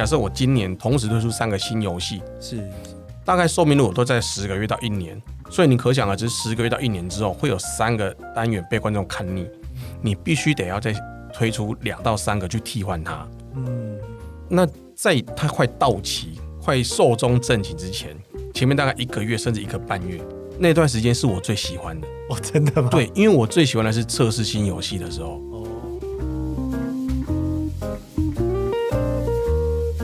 假设我今年同时推出三个新游戏，是大概寿命如果都在十个月到一年，所以你可想而知，十个月到一年之后会有三个单元被观众看腻，你必须得要再推出两到三个去替换它。嗯，那在它快到期、快寿终正寝之前，前面大概一个月甚至一个半月，那段时间是我最喜欢的。哦，真的吗？对，因为我最喜欢的是测试新游戏的时候。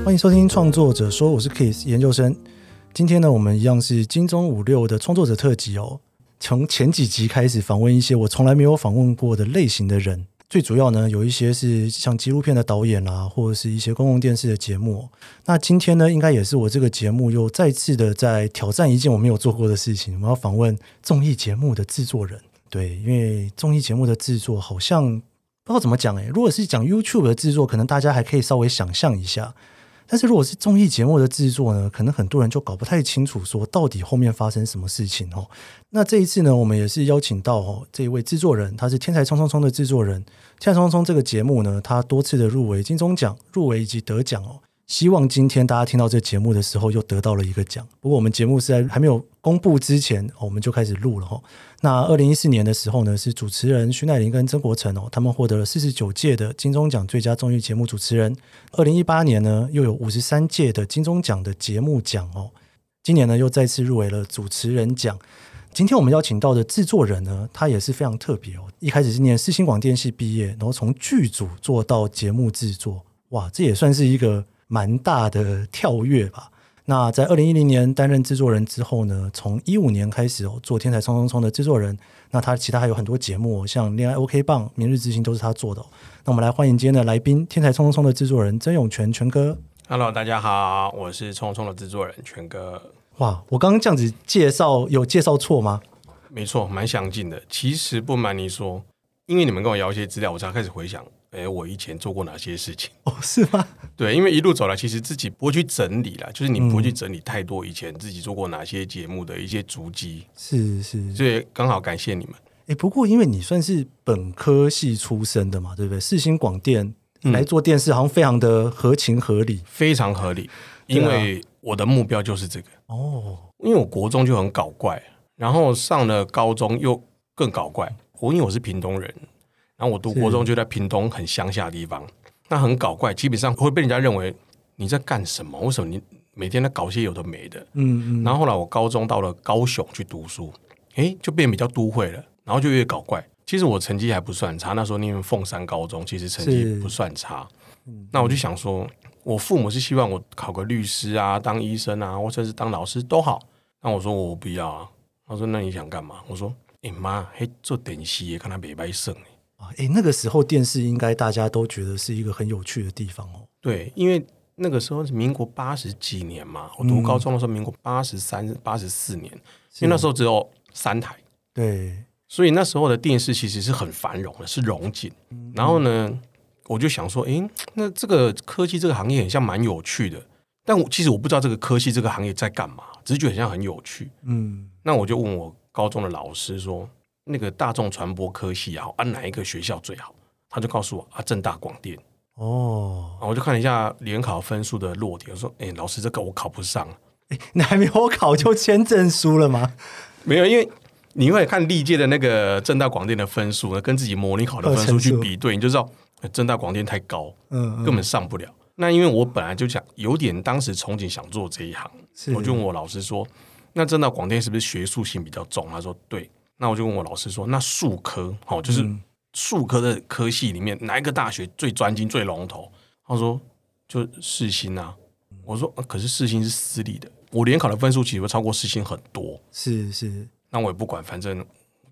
欢迎收听创作者说，我是 Kiss 研究生。今天呢，我们一样是金钟五六的创作者特辑哦。从前几集开始访问一些我从来没有访问过的类型的人，最主要呢，有一些是像纪录片的导演啊，或者是一些公共电视的节目。那今天呢，应该也是我这个节目又再次的在挑战一件我没有做过的事情，我要访问综艺节目的制作人。对，因为综艺节目的制作好像不知道怎么讲诶，如果是讲 YouTube 的制作，可能大家还可以稍微想象一下。但是如果是综艺节目的制作呢，可能很多人就搞不太清楚，说到底后面发生什么事情哦。那这一次呢，我们也是邀请到哦这一位制作人，他是《天才冲冲冲》的制作人，《天才冲冲冲》这个节目呢，他多次的入围金钟奖，入围以及得奖哦。希望今天大家听到这节目的时候，又得到了一个奖。不过我们节目是在还没有公布之前，我们就开始录了哈。那二零一四年的时候呢，是主持人徐乃麟跟曾国城哦，他们获得了四十九届的金钟奖最佳综艺节目主持人。二零一八年呢，又有五十三届的金钟奖的节目奖哦。今年呢，又再次入围了主持人奖。今天我们邀请到的制作人呢，他也是非常特别哦。一开始是念世新广电系毕业，然后从剧组做到节目制作，哇，这也算是一个。蛮大的跳跃吧。那在二零一零年担任制作人之后呢，从一五年开始哦，做《天才冲冲冲》的制作人。那他其他还有很多节目，像《恋爱 OK 棒》《明日之星》都是他做的。那我们来欢迎今天的来宾，《天才冲冲冲》的制作人曾永权权哥。Hello，大家好，我是冲冲的制作人权哥。哇，我刚刚这样子介绍有介绍错吗？没错，蛮详尽的。其实不瞒你说，因为你们跟我要一些资料，我才开始回想。哎，我以前做过哪些事情？哦，是吗？对，因为一路走来，其实自己不会去整理啦，就是你不会去整理太多以前自己做过哪些节目的一些足迹。是是，所以刚好感谢你们。哎，不过因为你算是本科系出身的嘛，对不对？世新广电来做电视，好像非常的合情合理，非常合理。因为我的目标就是这个哦，因为我国中就很搞怪，然后上了高中又更搞怪。我因为我是屏东人。然后我读国中就在屏东很乡下的地方，那很搞怪，基本上会被人家认为你在干什么？为什么你每天在搞些有的没的？嗯嗯。然后后来我高中到了高雄去读书，诶，就变比较都会了，然后就越搞怪。其实我成绩还不算差，那时候念凤山高中，其实成绩不算差。那我就想说，我父母是希望我考个律师啊，当医生啊，或者是当老师都好。那我说我不要啊。他说那你想干嘛？我说，哎妈，嘿，做电视也看他没白省。啊，哎，那个时候电视应该大家都觉得是一个很有趣的地方哦。对，因为那个时候是民国八十几年嘛，我读高中的时候，民国八十三、八十四年，因为那时候只有三台，对，所以那时候的电视其实是很繁荣的，是荣景。然后呢，我就想说，哎，那这个科技这个行业很像蛮有趣的，但我其实我不知道这个科技这个行业在干嘛，只是觉得很像很有趣。嗯，那我就问我高中的老师说。那个大众传播科系啊，按哪一个学校最好？他就告诉我啊，正大广电。哦，我就看了一下联考分数的落点，我说，哎，老师，这个我考不上。哎，你还没有考就签证书了吗？没有，因为你会看历届的那个正大广电的分数呢，跟自己模拟考的分数去比对，你就知道正大广电太高，嗯，根本上不了。那因为我本来就想有点当时憧憬想做这一行，我就问我老师说，那正大广电是不是学术性比较重？他说对。那我就问我老师说：“那数科，哦，就是数科的科系里面，哪一个大学最专精、最龙头？”他说：“就世新啊。”我说：“可是世新是私立的，我联考的分数其实会超过世新很多。”是是，那我也不管，反正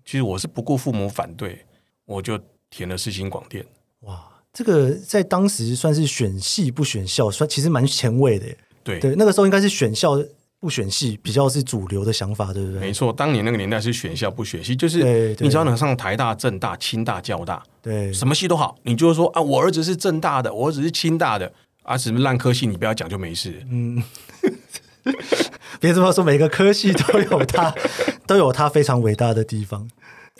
其实我是不顾父母反对，我就填了世新广电。哇，这个在当时算是选系不选校，算其实蛮前卫的。对对，那个时候应该是选校。不选系比较是主流的想法，对不对？没错，当年那个年代是选校不选系，就是你只要能上台大、政大、清大、交大，对，什么系都好。你就是说啊，我儿子是政大的，我儿子是清大的，啊，什么烂科系你不要讲就没事。嗯，别这么说，每个科系都有它 都有它非常伟大的地方。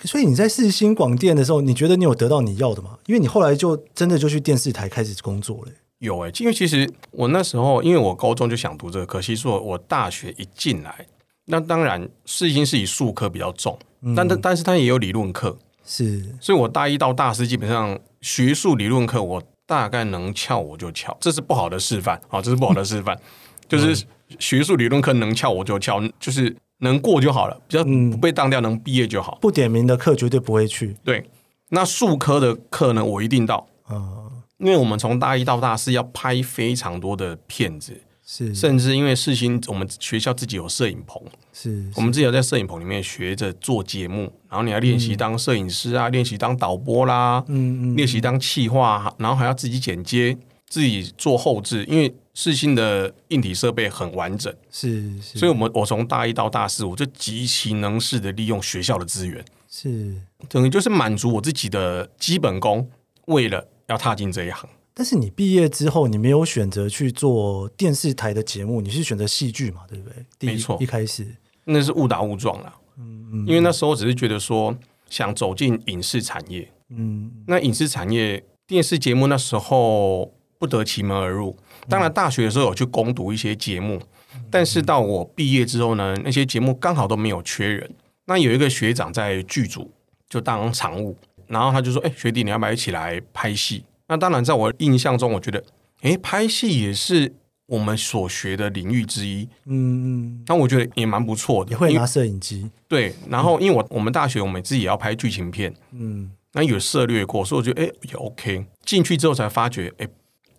所以你在四星广电的时候，你觉得你有得到你要的吗？因为你后来就真的就去电视台开始工作了。有哎、欸，因为其实我那时候，因为我高中就想读这个，可惜说我大学一进来，那当然世新是以数科比较重，嗯、但但但是它也有理论课，是，所以我大一到大四基本上学术理论课我大概能翘我就翘，这是不好的示范啊，这是不好的示范，就是学术理论课能翘我就翘，就是能过就好了，比较不被当掉，能毕业就好。不点名的课绝对不会去。对，那数科的课呢，我一定到。嗯。因为我们从大一到大四要拍非常多的片子，是。甚至因为世新，我们学校自己有摄影棚，是，我们自己有在摄影棚里面学着做节目，然后你要练习当摄影师啊，嗯、练习当导播啦，嗯嗯，练习当企划，然后还要自己剪接，自己做后置，因为世新的硬体设备很完整，是，是。所以我们我从大一到大四，我就极其能事的利用学校的资源，是。等于就是满足我自己的基本功，为了。要踏进这一行，但是你毕业之后，你没有选择去做电视台的节目，你是选择戏剧嘛？对不对？没错，一开始那是误打误撞啦。嗯嗯，因为那时候只是觉得说想走进影视产业。嗯，那影视产业电视节目那时候不得其门而入。当然，大学的时候有去攻读一些节目，嗯、但是到我毕业之后呢，那些节目刚好都没有缺人。那有一个学长在剧组就当常务。然后他就说：“哎，学弟，你要不要一起来拍戏？”那当然，在我印象中，我觉得，哎，拍戏也是我们所学的领域之一。嗯嗯。那我觉得也蛮不错的，也会拿摄影机。对。然后，因为我我们大学我们自己也要拍剧情片。嗯。那有涉略过，所以我觉得，哎，也 OK。进去之后才发觉，哎，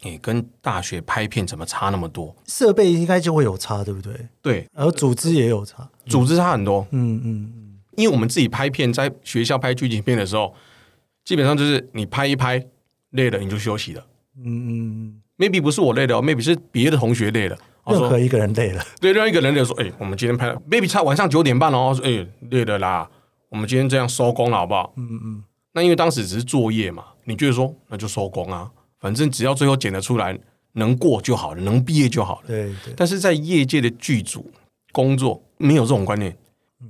你，跟大学拍片怎么差那么多？设备应该就会有差，对不对？对。然后组织也有差，组织差很多。嗯嗯嗯。因为我们自己拍片，在学校拍剧情片的时候。基本上就是你拍一拍累了你就休息了，嗯嗯，maybe 不是我累了，maybe 是别的同学累了，任何一个人累了，对，任何一个人累了说，哎、欸，我们今天拍了，maybe 差晚上九点半哦，说，哎、欸，累了啦，我们今天这样收工了，好不好？嗯嗯，那因为当时只是作业嘛，你觉得说那就收工啊，反正只要最后剪得出来能过就好了，能毕业就好了，对对。但是在业界的剧组工作没有这种观念，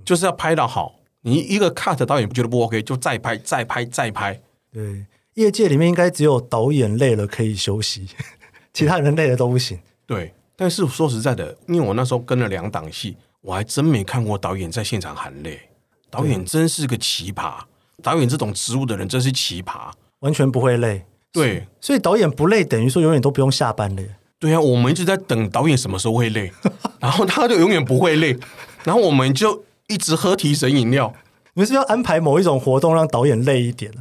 就是要拍到好。你一个 cut 导演不觉得不 OK，就再拍、再拍、再拍。对，业界里面应该只有导演累了可以休息，其他人累了都不行。对，但是说实在的，因为我那时候跟了两档戏，我还真没看过导演在现场喊累。导演真是个奇葩，导演这种职务的人真是奇葩，完全不会累。对，所以导演不累，等于说永远都不用下班了。对啊，我们一直在等导演什么时候会累，然后他就永远不会累，然后我们就。一直喝提神饮料，你们是要安排某一种活动让导演累一点？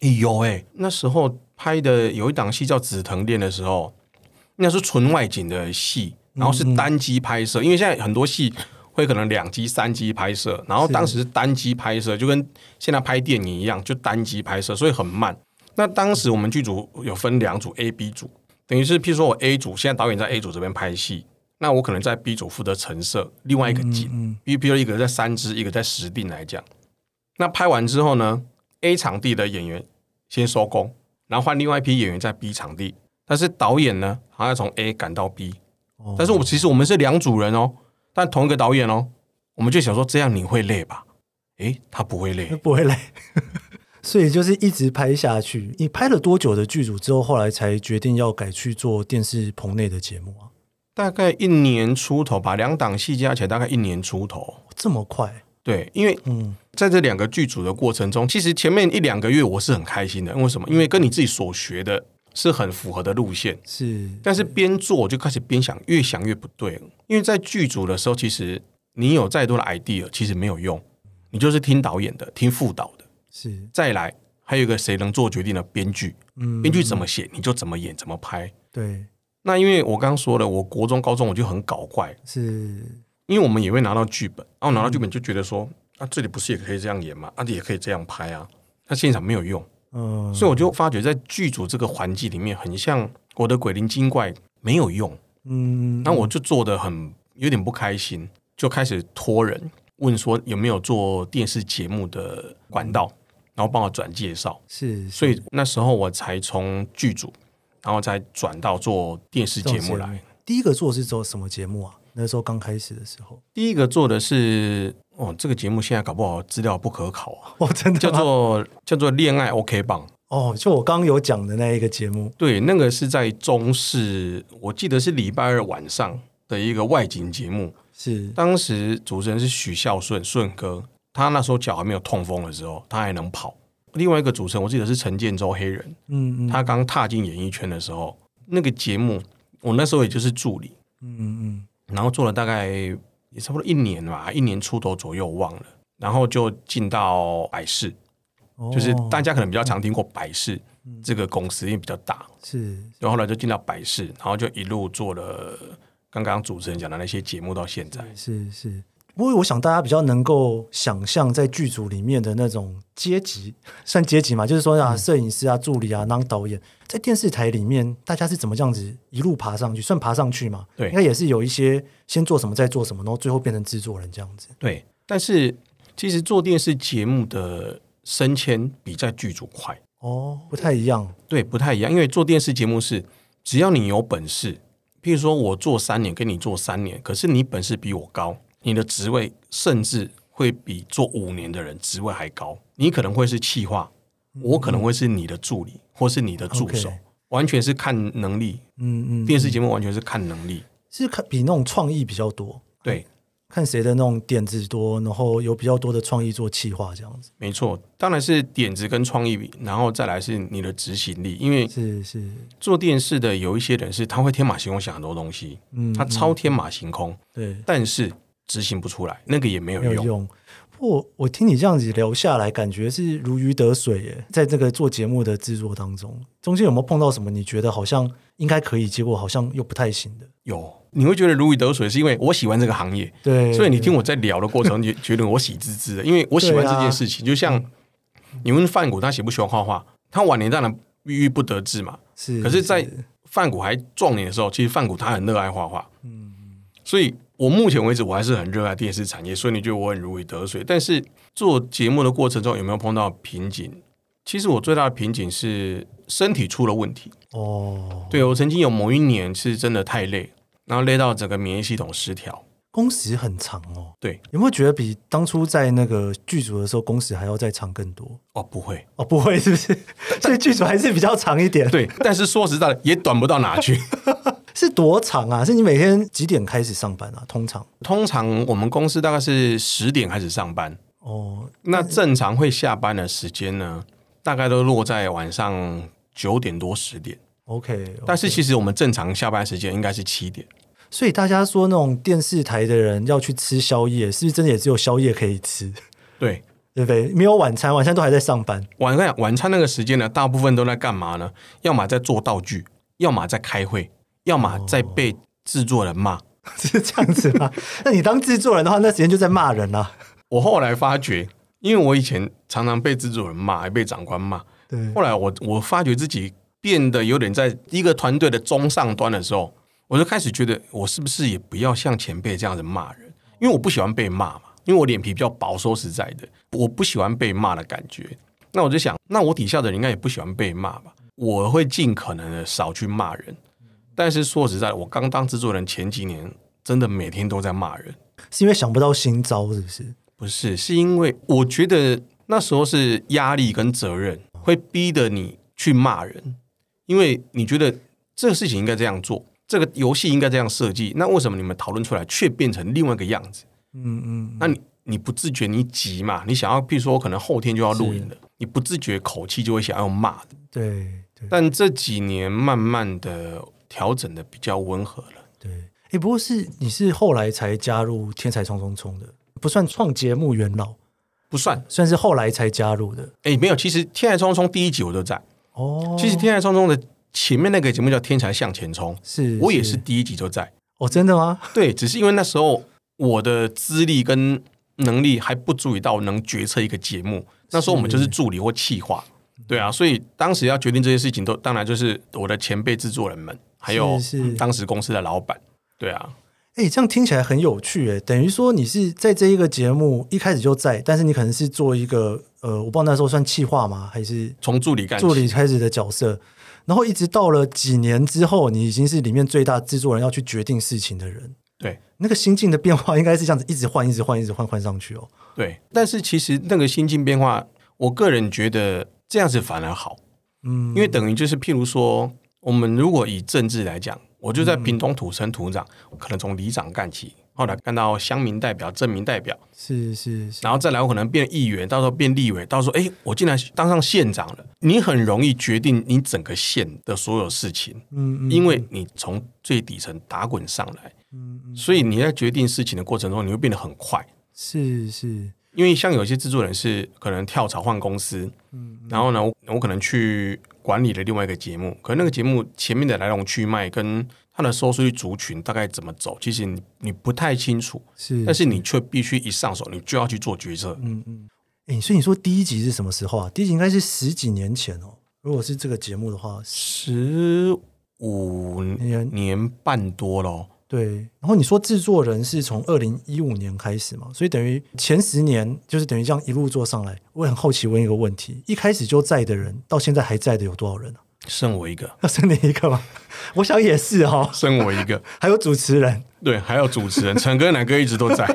哎呦哎，那时候拍的有一档戏叫《紫藤恋》的时候，那是纯外景的戏，然后是单机拍摄。嗯嗯，因为现在很多戏会可能两机、三机拍摄，然后当时是单机拍摄，就跟现在拍电影一样，就单机拍摄，所以很慢。那当时我们剧组有分两组，A、B 组，等于是譬如说我 A 组，现在导演在 A 组这边拍戏。那我可能在 B 组负责橙色另外一个景，嗯嗯、比比如一个在三支，一个在十定来讲。那拍完之后呢，A 场地的演员先收工，然后换另外一批演员在 B 场地。但是导演呢，好像从 A 赶到 B。哦、但是我其实我们是两组人哦，但同一个导演哦，我们就想说这样你会累吧？诶，他不会累，不会累。所以就是一直拍下去。你拍了多久的剧组之后，后来才决定要改去做电视棚内的节目啊？大概一年出头吧，两档戏加起来大概一年出头，这么快？对，因为嗯，在这两个剧组的过程中，其实前面一两个月我是很开心的，因为什么？因为跟你自己所学的是很符合的路线，是。但是边做就开始边想，越想越不对，因为在剧组的时候，其实你有再多的 idea，其实没有用，你就是听导演的，听副导的，是。再来还有一个谁能做决定的编剧，嗯，编剧怎么写你就怎么演怎么拍，对。那因为我刚刚说了，我国中、高中我就很搞怪，是。因为我们也会拿到剧本，然后拿到剧本就觉得说，啊，这里不是也可以这样演吗？啊，也可以这样拍啊，那现场没有用，嗯，所以我就发觉在剧组这个环境里面，很像我的鬼灵精怪没有用，嗯，那我就做的很有点不开心，就开始托人问说有没有做电视节目的管道，然后帮我转介绍，是，所以那时候我才从剧组。然后再转到做电视节目来。第一个做是做什么节目啊？那时候刚开始的时候，第一个做的是哦，这个节目现在搞不好资料不可考啊。哦，真的叫做叫做恋爱 OK 棒哦，就我刚刚有讲的那一个节目，对，那个是在中视，我记得是礼拜二晚上的一个外景节目。是，当时主持人是许孝顺顺哥，他那时候脚还没有痛风的时候，他还能跑。另外一个主持人，我记得是陈建州黑人，嗯嗯，他刚踏进演艺圈的时候，那个节目我那时候也就是助理，嗯嗯，然后做了大概也差不多一年吧，一年出头左右忘了，然后就进到百事。就是大家可能比较常听过百事这个公司，因为比较大，是。然后后来就进到百事，然后就一路做了刚刚主持人讲的那些节目，到现在。是是。不过我想大家比较能够想象在剧组里面的那种阶级，算阶级嘛，就是说啊，摄影师啊、助理啊、当导演，在电视台里面，大家是怎么这样子一路爬上去？算爬上去嘛？对，应该也是有一些先做什么，再做什么，然后最后变成制作人这样子。对。但是其实做电视节目的。升迁比在剧组快哦，不太一样。对，不太一样。因为做电视节目是，只要你有本事，譬如说我做三年，跟你做三年，可是你本事比我高，你的职位甚至会比做五年的人职位还高。你可能会是企划，我可能会是你的助理，或是你的助手，嗯、完全是看能力。嗯嗯，电视节目完全是看能力，是看比那种创意比较多。对。看谁的那种点子多，然后有比较多的创意做企划这样子。没错，当然是点子跟创意，然后再来是你的执行力。因为是是做电视的有一些人是他会天马行空想很多东西，嗯，他超天马行空，对，但是执行不出来，那个也没有用。用不我听你这样子聊下来，感觉是如鱼得水耶。在这个做节目的制作当中，中间有没有碰到什么你觉得好像应该可以，结果好像又不太行的？有。你会觉得如鱼得水，是因为我喜欢这个行业，对，所以你听我在聊的过程，就觉得我喜滋滋的，因为我喜欢这件事情。就像你问范谷，他喜不喜欢画画？他晚年当然郁郁不得志嘛。是，可是，在范谷还壮年的时候，其实范谷他很热爱画画。嗯，所以我目前为止，我还是很热爱电视产业。所以你觉得我很如鱼得水？但是做节目的过程中，有没有碰到瓶颈？其实我最大的瓶颈是身体出了问题。哦，对，我曾经有某一年是真的太累。然后累到整个免疫系统失调，工时很长哦。对，有没有觉得比当初在那个剧组的时候工时还要再长更多？哦，不会，哦，不会，是不是？所以剧组还是比较长一点。对，但是说实在的，也短不到哪去。是多长啊？是你每天几点开始上班啊？通常，通常我们公司大概是十点开始上班。哦，那正常会下班的时间呢？大概都落在晚上九点多十点。OK，, okay. 但是其实我们正常下班时间应该是七点，所以大家说那种电视台的人要去吃宵夜，是不是真的也只有宵夜可以吃？对，对不对？没有晚餐，晚餐都还在上班。晚上晚餐那个时间呢，大部分都在干嘛呢？要么在做道具，要么在开会，要么在被制作人骂，哦、是这样子吗？那你当制作人的话，那时间就在骂人啊。我后来发觉，因为我以前常常被制作人骂，还被长官骂。对，后来我我发觉自己。变得有点在一个团队的中上端的时候，我就开始觉得，我是不是也不要像前辈这样子骂人？因为我不喜欢被骂嘛，因为我脸皮比较薄。说实在的，我不喜欢被骂的感觉。那我就想，那我底下的人应该也不喜欢被骂吧？我会尽可能的少去骂人。但是说实在，我刚当制作人前几年，真的每天都在骂人，是因为想不到新招，是不是？不是，是因为我觉得那时候是压力跟责任会逼得你去骂人。因为你觉得这个事情应该这样做，这个游戏应该这样设计，那为什么你们讨论出来却变成另外一个样子？嗯嗯，那你你不自觉，你急嘛？你想要，比如说，可能后天就要录影了，你不自觉口气就会想要骂的。对对。但这几年慢慢的调整的比较温和了。对，哎，不过是你是后来才加入《天才冲冲冲》的，不算创节目元老，不算，算是后来才加入的。哎，没有，其实《天才冲冲冲》第一集我都在。哦，其实《天才冲冲》的前面那个节目叫《天才向前冲》，是我也是第一集就在。哦，真的吗？对，只是因为那时候我的资历跟能力还不足以到能决策一个节目。那时候我们就是助理或企划，对啊，所以当时要决定这些事情，都当然就是我的前辈制作人们，还有当时公司的老板，对啊。哎，这样听起来很有趣哎，等于说你是在这一个节目一开始就在，但是你可能是做一个呃，我不知道那时候算企划吗？还是从助理干助理开始的角色，然后一直到了几年之后，你已经是里面最大制作人，要去决定事情的人。对，那个心境的变化应该是这样子，一直换，一直换，一直换，换上去哦。对，但是其实那个心境变化，我个人觉得这样子反而好，嗯，因为等于就是譬如说，我们如果以政治来讲，我就在屏东土生土长，嗯、可能从里长干起。后来干到乡民代表、镇民代表，是是是，然后再来我可能变议员，到时候变立委，到时候哎，我竟然当上县长了。你很容易决定你整个县的所有事情，嗯，嗯，因为你从最底层打滚上来，嗯，嗯，所以你在决定事情的过程中，你会变得很快。是是，因为像有些制作人是可能跳槽换公司，嗯，嗯，然后呢，我可能去管理的另外一个节目，可能那个节目前面的来龙去脉跟。它的收视率族群大概怎么走？其实你你不太清楚，是，但是你却必须一上手，你就要去做决策。嗯嗯，哎、欸，所以你说第一集是什么时候啊？第一集应该是十几年前哦。如果是这个节目的话，十五年年半多了。对，然后你说制作人是从二零一五年开始嘛？所以等于前十年就是等于这样一路做上来。我也很好奇问一个问题：一开始就在的人，到现在还在的有多少人啊？剩我一个，要 剩你一个吗？我想也是哈、哦，剩我一个，还有主持人，对，还有主持人，陈哥、南哥一直都在。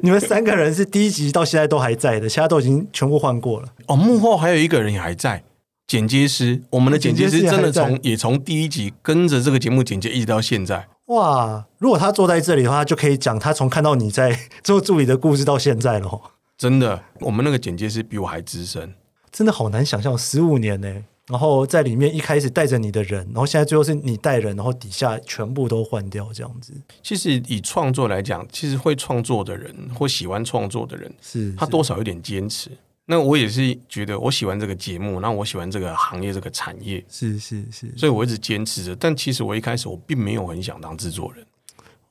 你们三个人是第一集到现在都还在的，其他都已经全部换过了。哦，幕后还有一个人也还在，剪接师，我们的剪接师真的从也从第一集跟着这个节目剪接一直到现在。哇，如果他坐在这里的话，就可以讲他从看到你在 做助理的故事到现在了。真的，我们那个简介是比我还资深，真的好难想象，十五年呢。然后在里面一开始带着你的人，然后现在最后是你带人，然后底下全部都换掉这样子。其实以创作来讲，其实会创作的人或喜欢创作的人，是他多少有点坚持。那我也是觉得我喜欢这个节目，那我喜欢这个行业这个产业，是是是，所以我一直坚持着。但其实我一开始我并没有很想当制作人。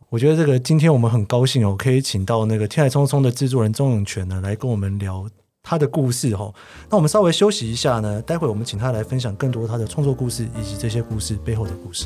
我觉得这个今天我们很高兴哦，可以请到那个《天海聪聪》的制作人钟永权呢来跟我们聊。他的故事哈，那我们稍微休息一下呢，待会我们请他来分享更多他的创作故事以及这些故事背后的故事。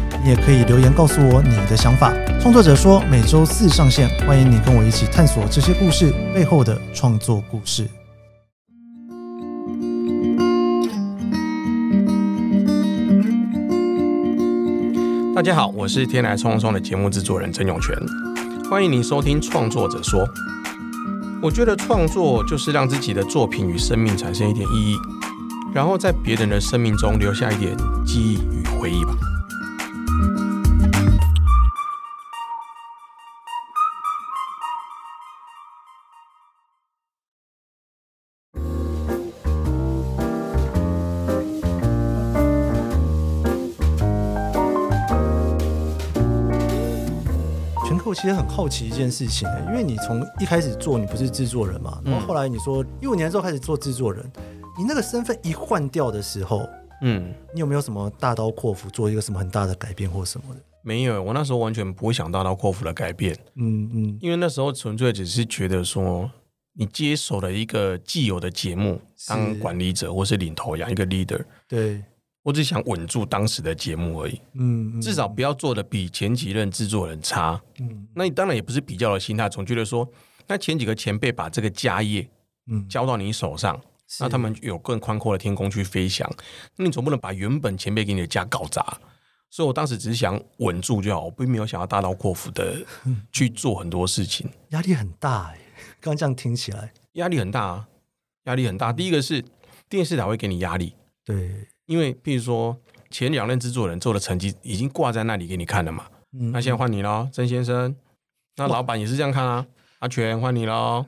也可以留言告诉我你的想法。创作者说每周四上线，欢迎你跟我一起探索这些故事背后的创作故事。大家好，我是天来冲冲的节目制作人曾永权，欢迎您收听《创作者说》。我觉得创作就是让自己的作品与生命产生一点意义，然后在别人的生命中留下一点记忆与回忆吧。其实很好奇一件事情，因为你从一开始做，你不是制作人嘛，然后后来你说一五年之后开始做制作人，你那个身份一换掉的时候，嗯，你有没有什么大刀阔斧做一个什么很大的改变或什么的？没有，我那时候完全不会想大刀阔斧的改变，嗯嗯，因为那时候纯粹只是觉得说，你接手了一个既有的节目，当管理者或是领头羊，一个 leader，对。我只想稳住当时的节目而已，嗯，至少不要做的比前几任制作人差，嗯，那你当然也不是比较的心态，总觉得说，那前几个前辈把这个家业，嗯，交到你手上，那他们有更宽阔的天空去飞翔，那你总不能把原本前辈给你的家搞砸，所以我当时只是想稳住就好，我并没有想要大刀阔斧的去做很多事情，压力很大哎，刚 刚这样听起来，压力很大啊，压力很大。第一个是电视台会给你压力，对。因为，譬如说，前两任制作人做的成绩已经挂在那里给你看了嘛，嗯，那现在换你喽，曾先生。那老板也是这样看啊，阿全换你喽。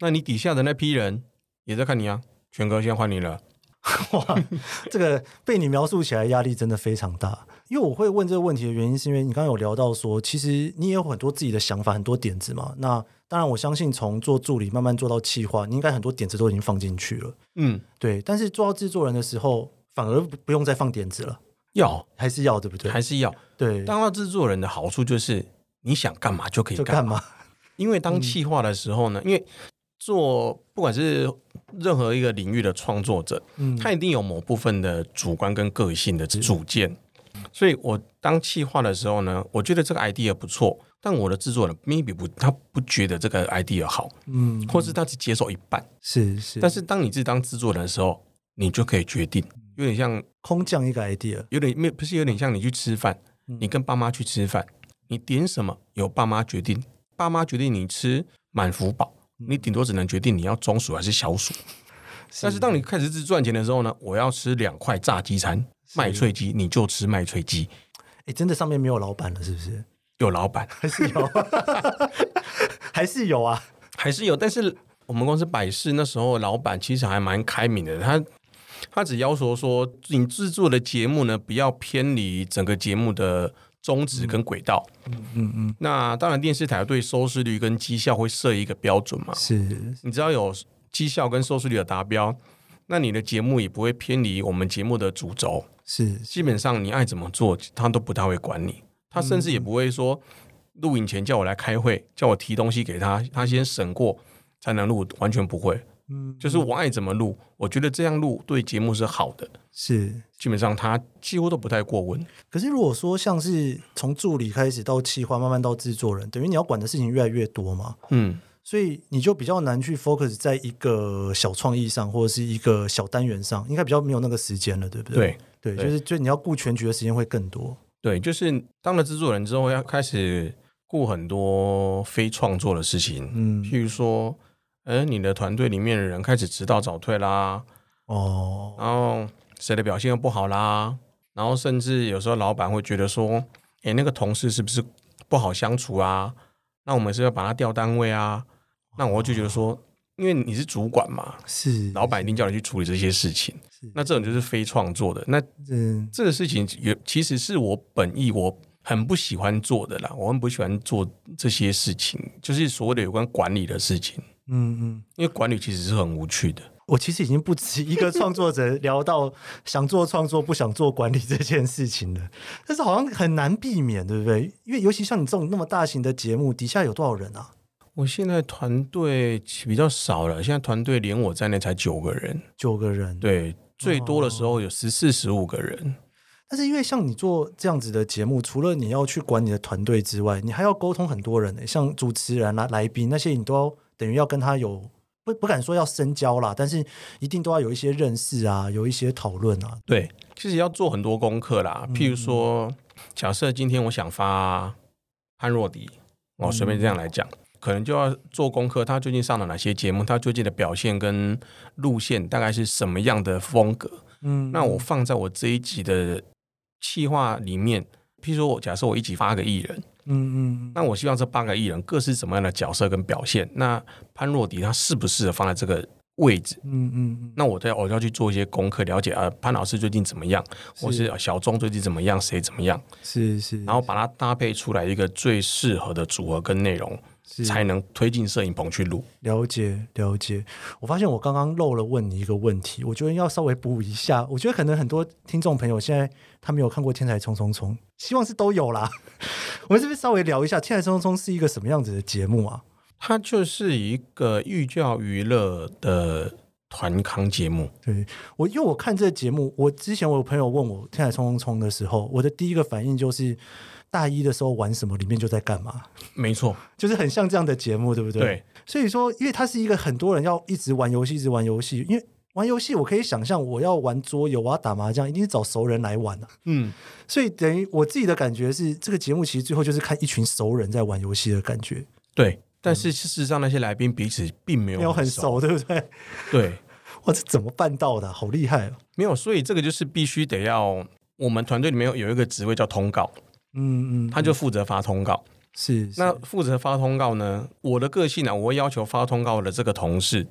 那你底下的那批人也在看你啊，全哥现在换你了。哇，这个被你描述起来压力真的非常大。因为我会问这个问题的原因，是因为你刚刚有聊到说，其实你也有很多自己的想法，很多点子嘛。那当然，我相信从做助理慢慢做到企划，你应该很多点子都已经放进去了。嗯，对。但是做到制作人的时候，反而不用再放点子了，要。还是要对不对？还是要。对。当到制作人的好处就是你想干嘛就可以干嘛，因为当企划的时候呢，嗯、因为做不管是任何一个领域的创作者，嗯，他一定有某部分的主观跟个性的主见。所以我当企划的时候呢，我觉得这个 idea 不错，但我的制作人 maybe 不，他不觉得这个 idea 好，嗯，或是他只接受一半，是是。但是当你自己当制作人的时候，你就可以决定，有点像空降一个 idea，有点没不是有点像你去吃饭，你跟爸妈去吃饭，你点什么由爸妈决定，爸妈决定你吃满福宝，你顶多只能决定你要中薯还是小薯。但是当你开始自赚钱的时候呢，我要吃两块炸鸡餐。麦脆鸡，你就吃麦脆鸡。哎，真的上面没有老板了，是不是？有老板还是有？还是有啊？还是有。但是我们公司百事那时候老板其实还蛮开明的，他他只要求说，你制作的节目呢，不要偏离整个节目的宗旨跟轨道。嗯嗯嗯。嗯，那当然，电视台对收视率跟绩效会设一个标准嘛。是。你只要有绩效跟收视率的达标，那你的节目也不会偏离我们节目的主轴。是，基本上你爱怎么做，他都不太会管你。他甚至也不会说录影前叫我来开会，叫我提东西给他，他先审过才能录，完全不会。嗯，就是我爱怎么录，我觉得这样录对节目是好的。是，基本上他几乎都不太过问。可是如果说像是从助理开始到企划，慢慢到制作人，等于你要管的事情越来越多嘛。嗯。所以你就比较难去 focus 在一个小创意上，或者是一个小单元上，应该比较没有那个时间了，对不对？对，对，就是就你要顾全局的时间会更多。对，就是当了制作人之后，要开始顾很多非创作的事情，嗯，譬如说，哎，你的团队里面的人开始迟到早退啦，哦，然后谁的表现又不好啦，然后甚至有时候老板会觉得说，哎，那个同事是不是不好相处啊？那我们是要把他调单位啊？那我就觉得说，因为你是主管嘛，是老板一定叫你去处理这些事情。那这种就是非创作的。那嗯，这个事情也其实是我本意，我很不喜欢做的啦。我很不喜欢做这些事情，就是所谓的有关管理的事情。嗯嗯，因为管理其实是很无趣的。我其实已经不止一个创作者聊到想做创作不想做管理这件事情了，但是好像很难避免，对不对？因为尤其像你这种那么大型的节目，底下有多少人啊？我现在团队比较少了，现在团队连我在内才九个人，九个人，对，最多的时候有十四、十五个人。但是因为像你做这样子的节目，除了你要去管你的团队之外，你还要沟通很多人，像主持人啊、来宾那些，你都要等于要跟他有不不敢说要深交啦，但是一定都要有一些认识啊，有一些讨论啊。对，其实要做很多功课啦。譬如说，嗯、假设今天我想发潘若迪，我随便这样来讲。嗯可能就要做功课，他最近上了哪些节目？他最近的表现跟路线大概是什么样的风格？嗯，那我放在我这一集的企划里面，譬如说我假设我一集发个艺人，嗯嗯，那我希望这八个艺人各是什么样的角色跟表现？那潘若迪他适不适合放在这个位置？嗯嗯嗯，那我在我要去做一些功课，了解啊，潘老师最近怎么样？或是小钟最近怎么样？谁怎么样？是是，然后把它搭配出来一个最适合的组合跟内容。才能推进摄影棚去录。了解了解，我发现我刚刚漏了问你一个问题，我觉得要稍微补一下。我觉得可能很多听众朋友现在他没有看过《天才冲冲冲》，希望是都有啦。我们是不是稍微聊一下《天才冲冲冲》是一个什么样子的节目啊？它就是一个寓教于乐的团康节目。对，我，因为我看这个节目，我之前我有朋友问我《天才冲冲冲》的时候，我的第一个反应就是。大一的时候玩什么，里面就在干嘛。没错，就是很像这样的节目，对不对？对。所以说，因为它是一个很多人要一直玩游戏，一直玩游戏。因为玩游戏，我可以想象，我要玩桌游，我要打麻将，一定是找熟人来玩啊。嗯。所以等于我自己的感觉是，这个节目其实最后就是看一群熟人在玩游戏的感觉。对。但是事实上，那些来宾彼此并没有没有很熟，对不对？对。哇，这怎么办到的？好厉害哦！没有，所以这个就是必须得要我们团队里面有有一个职位叫通告。嗯嗯，他就负责发通告，是，是。那负责发通告呢？我的个性呢、啊，我会要求发通告的这个同事，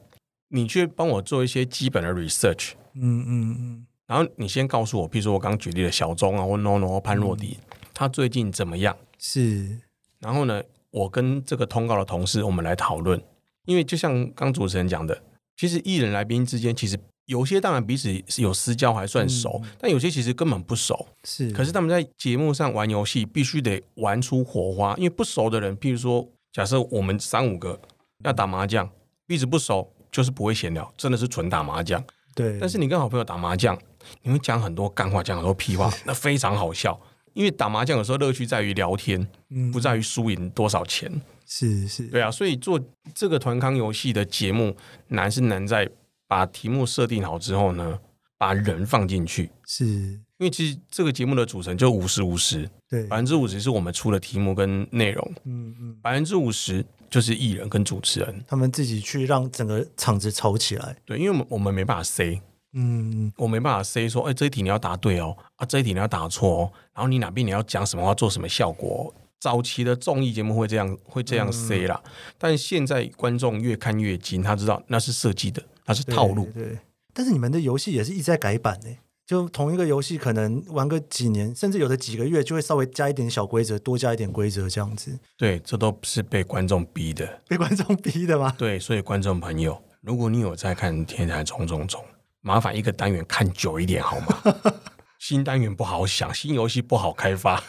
你去帮我做一些基本的 research。嗯嗯嗯。然后你先告诉我，譬如说我刚举例的小钟啊，或 NONO 或潘若迪，嗯、他最近怎么样？是。然后呢，我跟这个通告的同事，我们来讨论。因为就像刚主持人讲的，其实艺人来宾之间，其实。有些当然彼此是有私交还算熟，嗯、但有些其实根本不熟。是，可是他们在节目上玩游戏，必须得玩出火花。因为不熟的人，譬如说，假设我们三五个要打麻将，彼此不熟，就是不会闲聊，真的是纯打麻将。对，但是你跟好朋友打麻将，你会讲很多干话，讲很多屁话，那非常好笑。因为打麻将有时候乐趣在于聊天，不在于输赢多少钱。是是，对啊，所以做这个团康游戏的节目难是难在把题目设定好之后呢，把人放进去。是因为其实这个节目的组成就五十五十，对，百分之五十是我们出的题目跟内容，嗯嗯，百分之五十就是艺人跟主持人他们自己去让整个场子吵起来。对，因为我们我们没办法 say。嗯，我没办法 say 说，哎、欸，这一题你要答对哦，啊，这一题你要答错哦，然后你哪边你要讲什么话，做什么效果？早期的综艺节目会这样，会这样 say 啦。嗯、但现在观众越看越精，他知道那是设计的，那是套路。对，对，但是你们的游戏也是一直在改版呢，就同一个游戏，可能玩个几年，甚至有的几个月，就会稍微加一点小规则，多加一点规则这样子。对，这都是被观众逼的。被观众逼的吗？对，所以观众朋友，如果你有在看《天才冲冲冲》。麻烦一个单元看久一点好吗？新单元不好想，新游戏不好开发。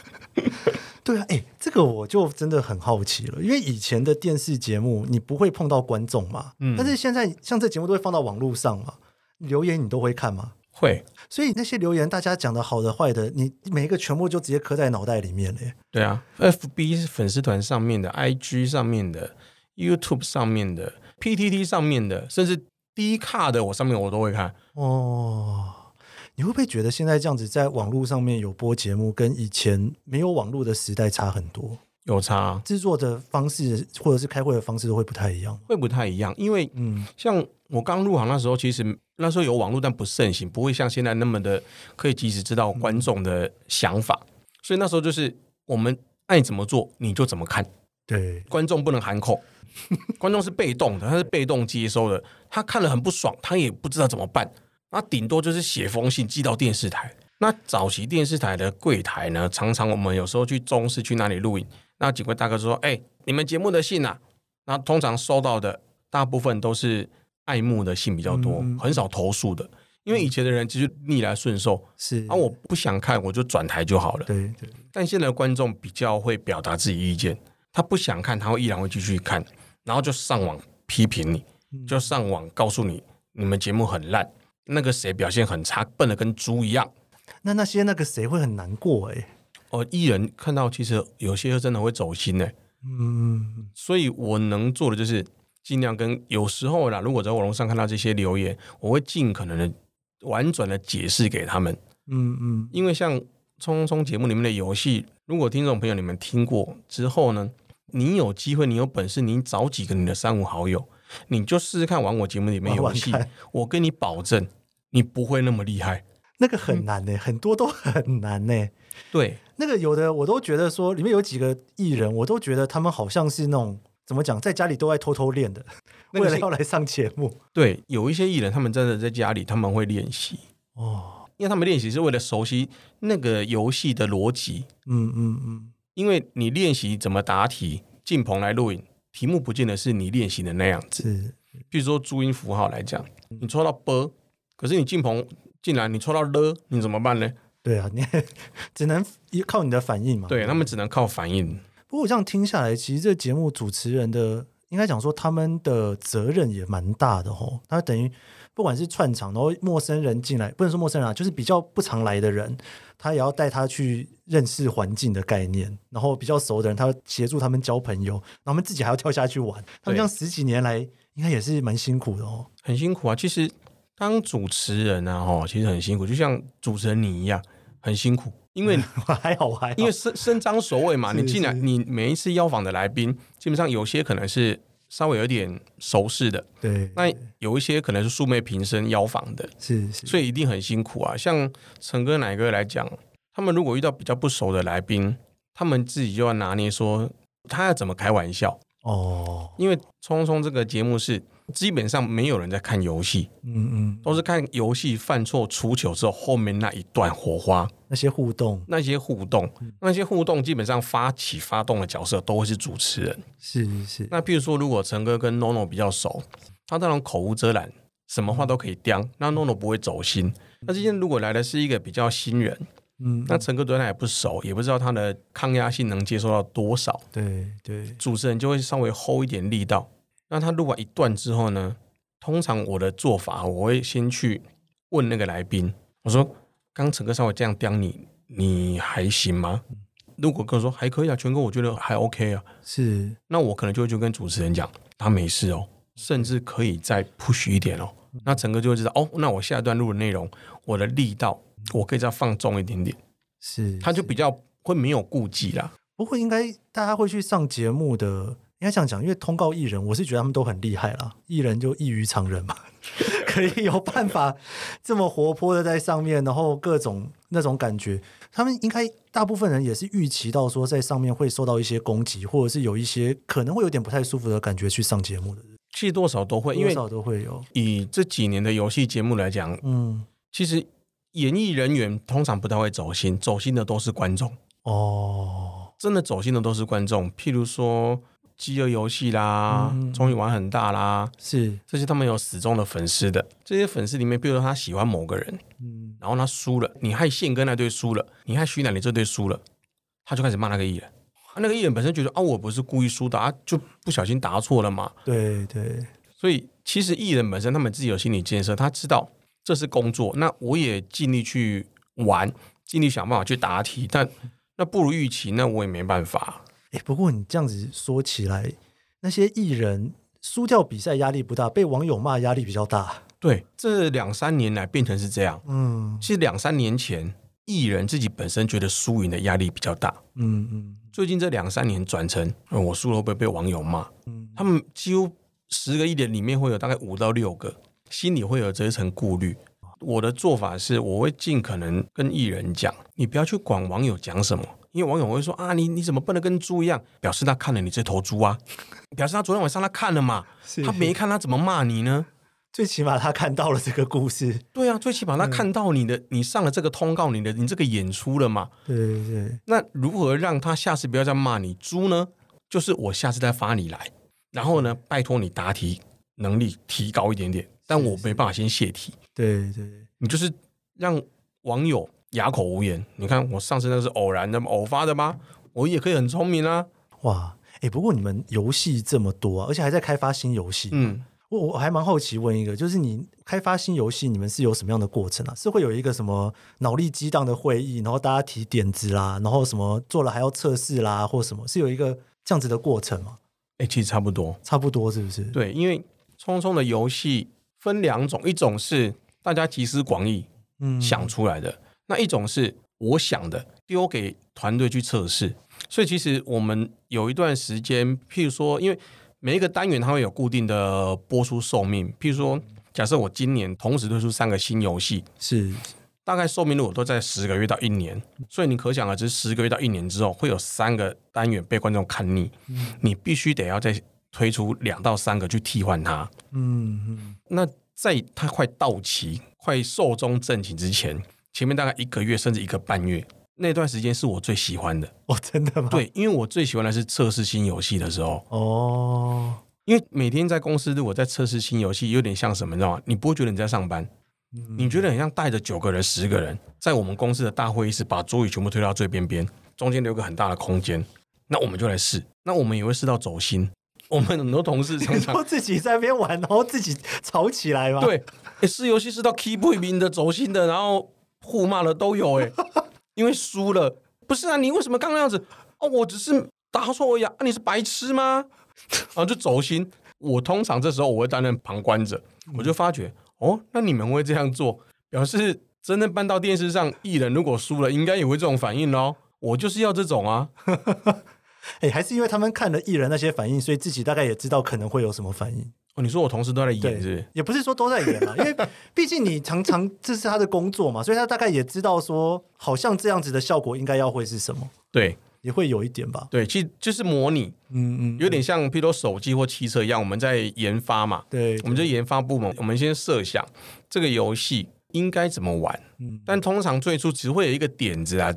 对啊，哎、欸，这个我就真的很好奇了，因为以前的电视节目你不会碰到观众嘛，嗯，但是现在像这节目都会放到网络上嘛，留言你都会看吗？会，所以那些留言大家讲的好的坏的，你每一个全部就直接刻在脑袋里面了。对啊，FB 粉丝团上面的，IG 上面的，YouTube 上面的，PTT 上面的，甚至。低卡的我上面我都会看哦。你会不会觉得现在这样子在网络上面有播节目，跟以前没有网络的时代差很多？有差，制作的方式或者是开会的方式都会不太一样，会不太一样。因为嗯，像我刚入行那时候，其实那时候有网络，但不盛行，不会像现在那么的可以及时知道观众的想法。嗯、所以那时候就是我们爱怎么做你就怎么看，对，观众不能喊口。观众是被动的，他是被动接收的，他看了很不爽，他也不知道怎么办，那顶多就是写封信寄到电视台。那早期电视台的柜台呢，常常我们有时候去中视去那里录影，那警官大哥说：“哎、欸，你们节目的信啊。”那通常收到的大部分都是爱慕的信比较多，嗯、很少投诉的，因为以前的人其实逆来顺受，是啊，我不想看我就转台就好了。对对。但现在的观众比较会表达自己意见，他不想看，他会依然会继续看。然后就上网批评你，就上网告诉你你们节目很烂，那个谁表现很差，笨的跟猪一样。那那些那个谁会很难过哎。哦，艺人看到其实有些真的会走心哎。嗯，所以我能做的就是尽量跟有时候啦，如果在网络上看到这些留言，我会尽可能的婉转的解释给他们。嗯嗯，因为像《冲冲冲》节目里面的游戏，如果听众朋友你们听过之后呢，你有机会，你有本事，你找几个你的三五好友，你就试试看玩我节目里面游戏。我跟你保证，你不会那么厉害。那个很难呢、欸，嗯、很多都很难呢、欸。对，那个有的我都觉得说，里面有几个艺人，我都觉得他们好像是那种怎么讲，在家里都在偷偷练的，为了要来上节目。对，有一些艺人，他们真的在家里他们会练习哦，因为他们练习是为了熟悉那个游戏的逻辑。嗯嗯嗯。嗯因为你练习怎么答题，进棚来录影，题目不见得是你练习的那样子。是，比如说注音符号来讲，你抽到 b，可是你进棚进来，你抽到了，你怎么办呢？对啊，你 只能靠你的反应嘛。对，他们只能靠反应。不过我这样听下来，其实这节目主持人的应该讲说他们的责任也蛮大的吼。他等于不管是串场，然后陌生人进来，不能说陌生人啊，就是比较不常来的人。他也要带他去认识环境的概念，然后比较熟的人，他协助他们交朋友，然后他们自己还要跳下去玩。他们这样十几年来，应该也是蛮辛苦的哦。很辛苦啊！其实当主持人啊，哦，其实很辛苦，就像主持人你一样，很辛苦。因为 还好还好，因为伸伸张所谓嘛，你进来，你每一次邀访的来宾，基本上有些可能是稍微有点熟识的，对。那有一些可能是素昧平生邀访的，是是，所以一定很辛苦啊。像陈哥、奶哥来讲，他们如果遇到比较不熟的来宾，他们自己就要拿捏说他要怎么开玩笑哦。因为《冲冲冲》这个节目是基本上没有人在看游戏，嗯嗯，都是看游戏犯错出糗之后后面那一段火花，那些互动，那些互动，那些互动，基本上发起发动的角色都会是主持人，是是。是。那譬如说，如果陈哥跟 NONO 比较熟，他当然口无遮拦，什么话都可以叼，那 NONO 不会走心。那今天如果来的是一个比较新人，嗯，那陈哥对他也不熟，也不知道他的抗压性能接受到多少，对对，主持人就会稍微 hold 一点力道。那他录完一段之后呢，通常我的做法，我会先去问那个来宾，我说：“刚陈哥稍微这样刁你，你还行吗？”如果跟我说还可以啊，全哥我觉得还 OK 啊，是，那我可能就会就跟主持人讲，他没事哦，甚至可以再 push 一点哦。那陈哥就会知道哦，那我下一段录的内容，我的力道我可以再放重一点点，是，他就比较会没有顾忌啦。不过应该大家会去上节目的，应该这样讲，因为通告艺人，我是觉得他们都很厉害啦，艺人就异于常人嘛。可以有办法这么活泼的在上面，然后各种那种感觉，他们应该大部分人也是预期到说在上面会受到一些攻击，或者是有一些可能会有点不太舒服的感觉去上节目的。其实多少都会，因为多少都会有。以这几年的游戏节目来讲，嗯，其实演艺人员通常不太会走心，走心的都是观众哦，真的走心的都是观众。譬如说。饥饿游戏啦，终于玩很大啦，是这些他们有死忠的粉丝的。这些粉丝里面，比如说他喜欢某个人，嗯，然后他输了，你害宪哥那队输了，你害徐乃麟这队输了，他就开始骂那个艺人。啊，那个艺人本身觉得啊，我不是故意输的啊，就不小心答错了嘛。对对，所以其实艺人本身他们自己有心理建设，他知道这是工作，那我也尽力去玩，尽力想办法去答题，但那不如预期，那我也没办法。欸、不过你这样子说起来，那些艺人输掉比赛压力不大，被网友骂压力比较大。对，这两三年来变成是这样。嗯，其实两三年前，艺人自己本身觉得输赢的压力比较大。嗯嗯，最近这两三年转成，嗯、我输了会不会被网友骂？嗯，他们几乎十个艺人里面会有大概五到六个，心里会有这一层顾虑。我的做法是，我会尽可能跟艺人讲，你不要去管网友讲什么。因为网友会说啊，你你怎么笨得跟猪一样？表示他看了你这头猪啊，表示他昨天晚上他看了嘛，他没看他怎么骂你呢？最起码他看到了这个故事，对啊，最起码他看到你的，你上了这个通告，你的你这个演出了嘛？对对对。那如何让他下次不要再骂你猪呢？就是我下次再发你来，然后呢，拜托你答题能力提高一点点，但我没办法先泄题。对对，你就是让网友。哑口无言。你看我上次那个是偶然的？偶发的吗？我也可以很聪明啊！哇，哎、欸，不过你们游戏这么多，而且还在开发新游戏。嗯，我我还蛮好奇，问一个，就是你开发新游戏，你们是有什么样的过程啊？是会有一个什么脑力激荡的会议，然后大家提点子啦，然后什么做了还要测试啦，或什么？是有一个这样子的过程吗？哎、欸，其实差不多，差不多是不是？对，因为匆匆的游戏分两种，一种是大家集思广益，嗯，想出来的。那一种是我想的，丢给团队去测试。所以其实我们有一段时间，譬如说，因为每一个单元它会有固定的播出寿命。譬如说，假设我今年同时推出三个新游戏，是大概寿命如果都在十个月到一年。所以你可想而知，十个月到一年之后，会有三个单元被观众看腻，你必须得要再推出两到三个去替换它。嗯嗯。那在它快到期、快寿终正寝之前。前面大概一个月甚至一个半月，那段时间是我最喜欢的哦，真的吗？对，因为我最喜欢的是测试新游戏的时候哦。因为每天在公司，如果在测试新游戏，有点像什么，你知道吗？你不会觉得你在上班，嗯、你觉得很像带着九个人、十个人，在我们公司的大会议室，把桌椅全部推到最边边，中间留个很大的空间，那我们就来试。那我们也会试到走心。我们很多同事常常自己在那边玩，然后自己吵起来嘛。对，是游戏是到 key 不明的走心的，然后。互骂了都有哎、欸，因为输了不是啊？你为什么刚刚那样子？哦，我只是答错而已啊！你是白痴吗？然后就走心。我通常这时候我会担任旁观者，我就发觉哦，那你们会这样做，表示真的搬到电视上，艺人如果输了，应该也会这种反应喽。我就是要这种啊！哎，还是因为他们看了艺人那些反应，所以自己大概也知道可能会有什么反应。哦，你说我同事都在演是不是？也不是说都在演嘛，因为毕竟你常常这是他的工作嘛，所以他大概也知道说，好像这样子的效果应该要会是什么。对，也会有一点吧。对，其实就是模拟，嗯嗯，有点像譬如说手机或汽车一样，我们在研发嘛。对，我们就研发部门，我们先设想这个游戏应该怎么玩。嗯，但通常最初只会有一个点子啊。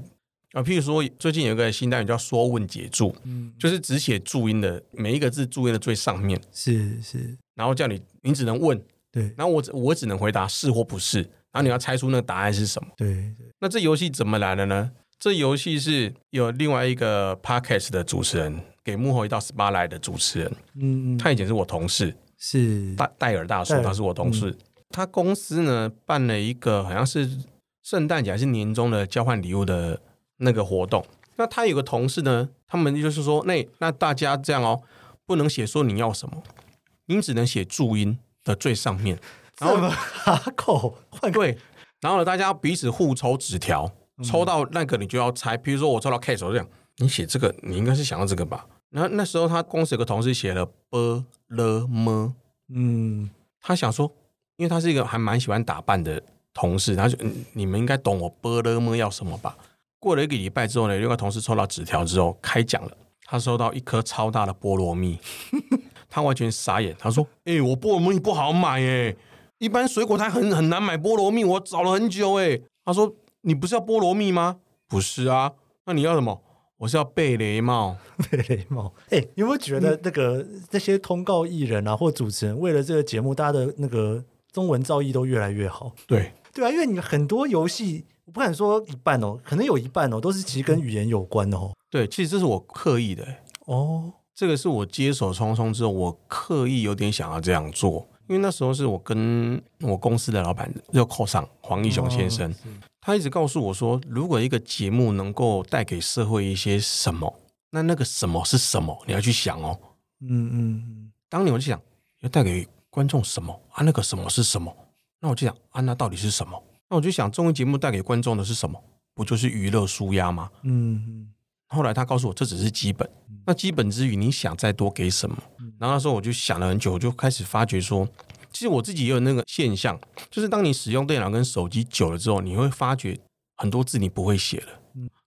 啊，譬如说，最近有一个新单元叫“说问解注”，嗯，就是只写注音的，每一个字注音的最上面，是是，然后叫你，你只能问，对，然后我我只能回答是或不是，然后你要猜出那个答案是什么，对对。那这游戏怎么来的呢？这游戏是有另外一个 podcast 的主持人，给幕后一道 spotlight 的主持人。嗯嗯，他以前是我同事，是戴戴尔大叔，他是我同事。嗯、他公司呢办了一个好像是圣诞节还是年终的交换礼物的那个活动。那他有个同事呢，他们就是说，那那大家这样哦，不能写说你要什么，你只能写注音的最上面。然后哈口换对，然后呢，大家彼此互抽纸条，抽到那个你就要猜。比如说我抽到 K 手这样，你写这个，你应该是想要这个吧？然后那时候他公司有个同事写了 b l m，嗯，他想说，因为他是一个还蛮喜欢打扮的同事，他就你们应该懂我 b l m 要什么吧？过了一个礼拜之后呢，有个同事抽到纸条之后开奖了，他收到一颗超大的菠萝蜜，他完全傻眼，他说：“哎、欸，我菠萝蜜不好买哎，一般水果摊很很难买菠萝蜜，我找了很久哎。”他说：“你不是要菠萝蜜吗？不是啊，那你要什么？我是要贝雷帽，贝雷帽。哎、欸，有没有觉得那个这、嗯、些通告艺人啊或主持人为了这个节目，大家的那个中文造诣都越来越好？对，对啊，因为你很多游戏。”我不敢说一半哦，可能有一半哦，都是其实跟语言有关哦。对，其实这是我刻意的哦。这个是我接手匆匆之后，我刻意有点想要这样做，因为那时候是我跟我公司的老板要扣上黄义雄先生，哦、他一直告诉我说，如果一个节目能够带给社会一些什么，那那个什么是什么？你要去想哦。嗯嗯。当你我就想要带给观众什么啊？那个什么是什么？那我就想啊，那到底是什么？那我就想，综艺节目带给观众的是什么？不就是娱乐舒压吗？嗯。后来他告诉我，这只是基本。那基本之余，你想再多给什么？然后那时候我就想了很久，我就开始发觉说，其实我自己也有那个现象，就是当你使用电脑跟手机久了之后，你会发觉很多字你不会写了，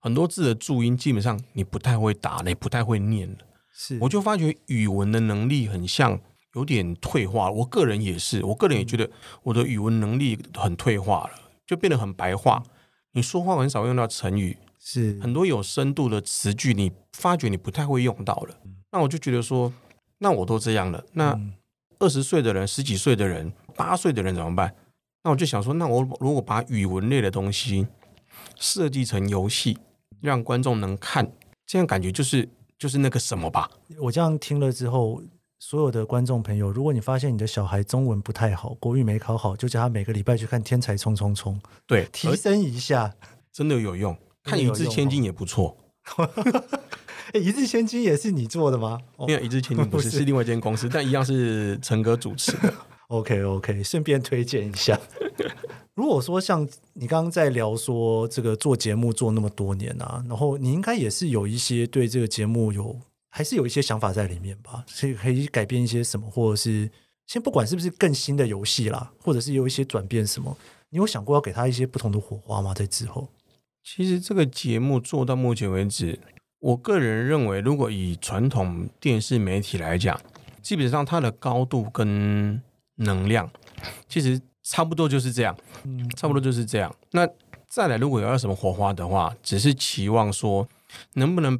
很多字的注音基本上你不太会打，你不太会念了。是，我就发觉语文的能力很像。有点退化，我个人也是，我个人也觉得我的语文能力很退化了。就变得很白话，你说话很少用到成语，是很多有深度的词句，你发觉你不太会用到了。那我就觉得说，那我都这样了，那二十岁的人、十几岁的人、八岁的人怎么办？那我就想说，那我如果把语文类的东西设计成游戏，让观众能看，这样感觉就是就是那个什么吧。我这样听了之后。所有的观众朋友，如果你发现你的小孩中文不太好，国语没考好，就叫他每个礼拜去看《天才冲冲冲》，对，提升一下，真的有用。看《一掷千金》也不错。哎，《一掷千金》也是你做的吗？没有，《一掷千金》不是，是另外一间公司，但一样是陈哥主持的。OK，OK，顺便推荐一下。如果说像你刚刚在聊说这个做节目做那么多年啊，然后你应该也是有一些对这个节目有。还是有一些想法在里面吧，所以可以改变一些什么，或者是先不管是不是更新的游戏啦，或者是有一些转变什么，你有想过要给他一些不同的火花吗？在之后，其实这个节目做到目前为止，我个人认为，如果以传统电视媒体来讲，基本上它的高度跟能量，其实差不多就是这样，嗯，差不多就是这样。那再来，如果有什么火花的话，只是期望说能不能。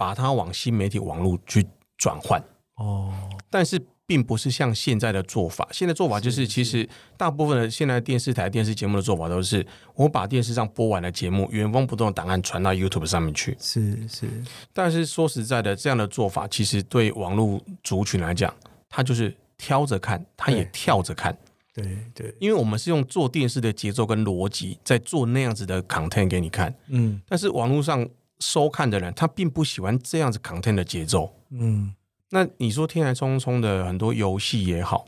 把它往新媒体网络去转换哦，但是并不是像现在的做法。现在做法就是，其实大部分的现在电视台电视节目的做法都是，我把电视上播完的节目原封不动的档案传到 YouTube 上面去。是是，但是说实在的，这样的做法其实对网络族群来讲，他就是挑着看，他也跳着看。对对，因为我们是用做电视的节奏跟逻辑在做那样子的 content 给你看。嗯，但是网络上。收看的人，他并不喜欢这样子 content 的节奏。嗯，那你说天才冲冲的很多游戏也好，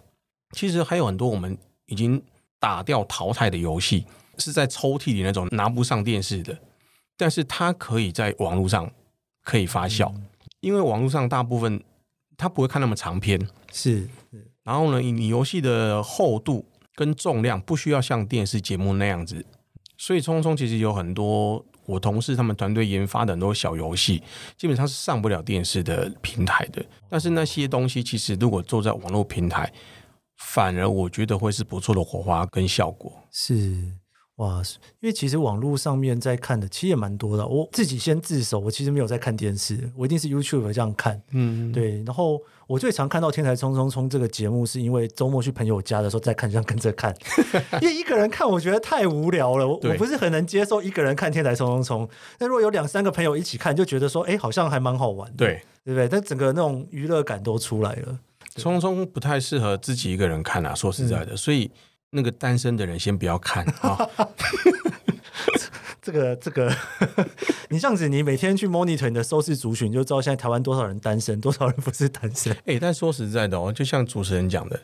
其实还有很多我们已经打掉淘汰的游戏，是在抽屉里那种拿不上电视的，但是它可以在网络上可以发酵，嗯、因为网络上大部分他不会看那么长篇，是，是然后呢，你游戏的厚度跟重量不需要像电视节目那样子，所以冲冲其实有很多。我同事他们团队研发的很多小游戏，基本上是上不了电视的平台的。但是那些东西其实如果做在网络平台，反而我觉得会是不错的火花跟效果。是，哇，因为其实网络上面在看的其实也蛮多的。我自己先自首，我其实没有在看电视，我一定是 YouTube 这样看。嗯，对。然后我最常看到《天才冲冲冲》这个节目，是因为周末去朋友家的时候再看，这样跟着看。因为一个人看，我觉得太无聊了。我我不是很能接受一个人看《天才冲冲冲》。但如果有两三个朋友一起看，就觉得说，哎，好像还蛮好玩的。对，对不对？但整个那种娱乐感都出来了。冲冲不太适合自己一个人看啊，说实在的，嗯、所以。那个单身的人先不要看 啊！这个这个，你这样子，你每天去 monitor 你的收视族群，就知道现在台湾多少人单身，多少人不是单身。哎、欸，但说实在的哦，就像主持人讲的，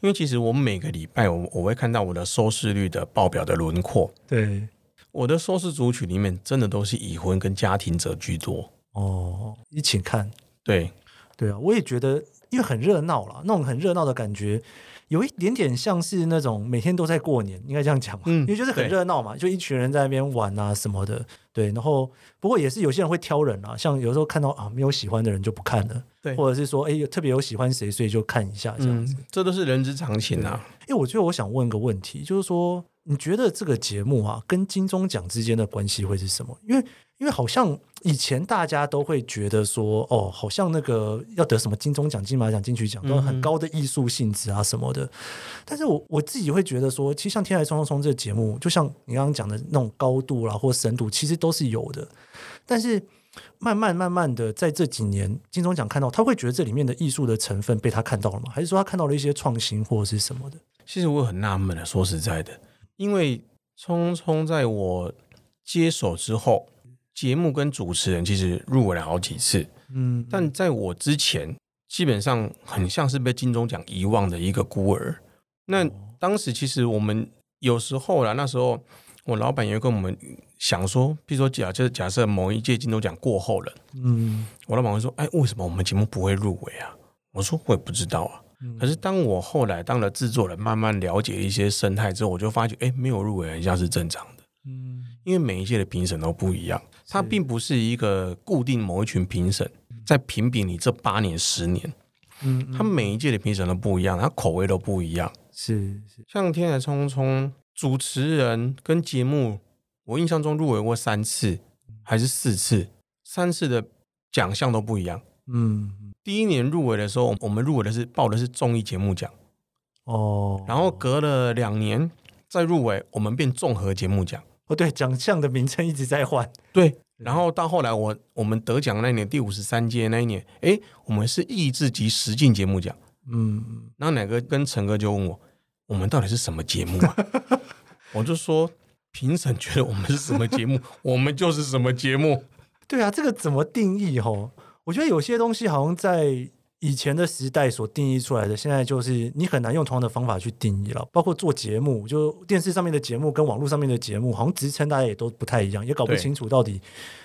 因为其实我们每个礼拜我我会看到我的收视率的报表的轮廓。对，我的收视族群里面真的都是已婚跟家庭者居多。哦，一起看。对，对啊，我也觉得，因为很热闹啦，那种很热闹的感觉。有一点点像是那种每天都在过年，应该这样讲嘛，嗯，因为就是很热闹嘛，就一群人在那边玩啊什么的，对。然后不过也是有些人会挑人啊，像有时候看到啊没有喜欢的人就不看了，对，或者是说哎特别有喜欢谁，所以就看一下这样子，嗯，这都是人之常情啊。因为我觉得我想问个问题，就是说你觉得这个节目啊跟金钟奖之间的关系会是什么？因为因为好像以前大家都会觉得说，哦，好像那个要得什么金钟奖、金马奖、金曲奖，都很高的艺术性质啊什么的。嗯、但是我我自己会觉得说，其实像《天才冲冲冲》这个节目，就像你刚刚讲的那种高度啦或深度，其实都是有的。但是慢慢慢慢的，在这几年金钟奖看到，他会觉得这里面的艺术的成分被他看到了吗？还是说他看到了一些创新或者是什么的？其实我很纳闷的，说实在的，因为聪聪在我接手之后。节目跟主持人其实入围了好几次，嗯，但在我之前，基本上很像是被金钟奖遗忘的一个孤儿。那当时其实我们有时候啦，那时候我老板也跟我们想说，比如说假设假设某一届金钟奖过后了，嗯，我老板会说，哎，为什么我们节目不会入围啊？我说我也不知道啊。可是当我后来当了制作人，慢慢了解一些生态之后，我就发觉，哎，没有入围很像是正常的，嗯，因为每一届的评审都不一样。它并不是一个固定某一群评审在评比你这八年十年，嗯，他每一届的评审都不一样，他口味都不一样。是是，像《天才冲冲》主持人跟节目，我印象中入围过三次还是四次，三次的奖项都不一样。嗯，第一年入围的时候，我们入围的是报的是综艺节目奖，哦，然后隔了两年再入围，我们变综合节目奖。哦，对，奖项的名称一直在换。对，然后到后来我，我我们得奖那年，第五十三届那一年，哎，我们是益智及实境节目奖。嗯，然后哪个跟陈哥就问我，我们到底是什么节目啊？我就说，评审觉得我们是什么节目，我们就是什么节目。对啊，这个怎么定义？吼，我觉得有些东西好像在。以前的时代所定义出来的，现在就是你很难用同样的方法去定义了。包括做节目，就电视上面的节目跟网络上面的节目，好像职称大家也都不太一样，也搞不清楚到底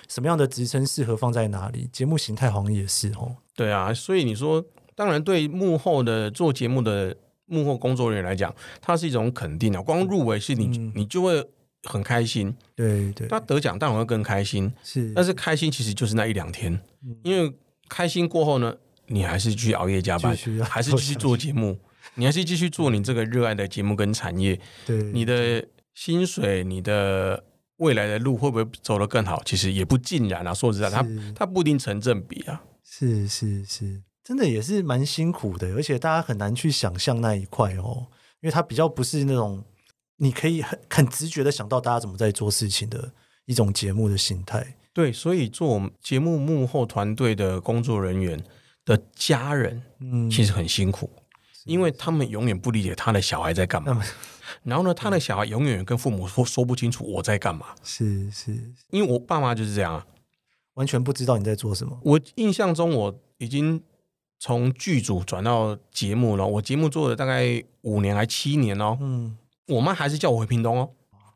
什么样的职称适合放在哪里。节目形态好像也是哦。对啊，所以你说，当然对幕后的做节目的幕后工作人员来讲，它是一种肯定啊。光入围是你，嗯、你就会很开心。对对，他得奖当然会更开心。是，但是开心其实就是那一两天，嗯、因为开心过后呢，你还是继续熬夜加班，还是继续做节目，你还是继续做你这个热爱的节目跟产业。对，你的薪水，你的未来的路会不会走得更好？其实也不尽然啊。说实在，它它不一定成正比啊。是是是，真的也是蛮辛苦的，而且大家很难去想象那一块哦，因为它比较不是那种你可以很很直觉的想到大家怎么在做事情的一种节目的形态。对，所以做我们节目幕后团队的工作人员的家人，嗯，其实很辛苦，嗯、因为他们永远不理解他的小孩在干嘛。嗯、然后呢，他的小孩永远跟父母说说不清楚我在干嘛。是是，因为我爸妈就是这样啊，完全不知道你在做什么。我印象中，我已经从剧组转到节目了。我节目做了大概五年还七年哦。嗯，我妈还是叫我回屏东哦，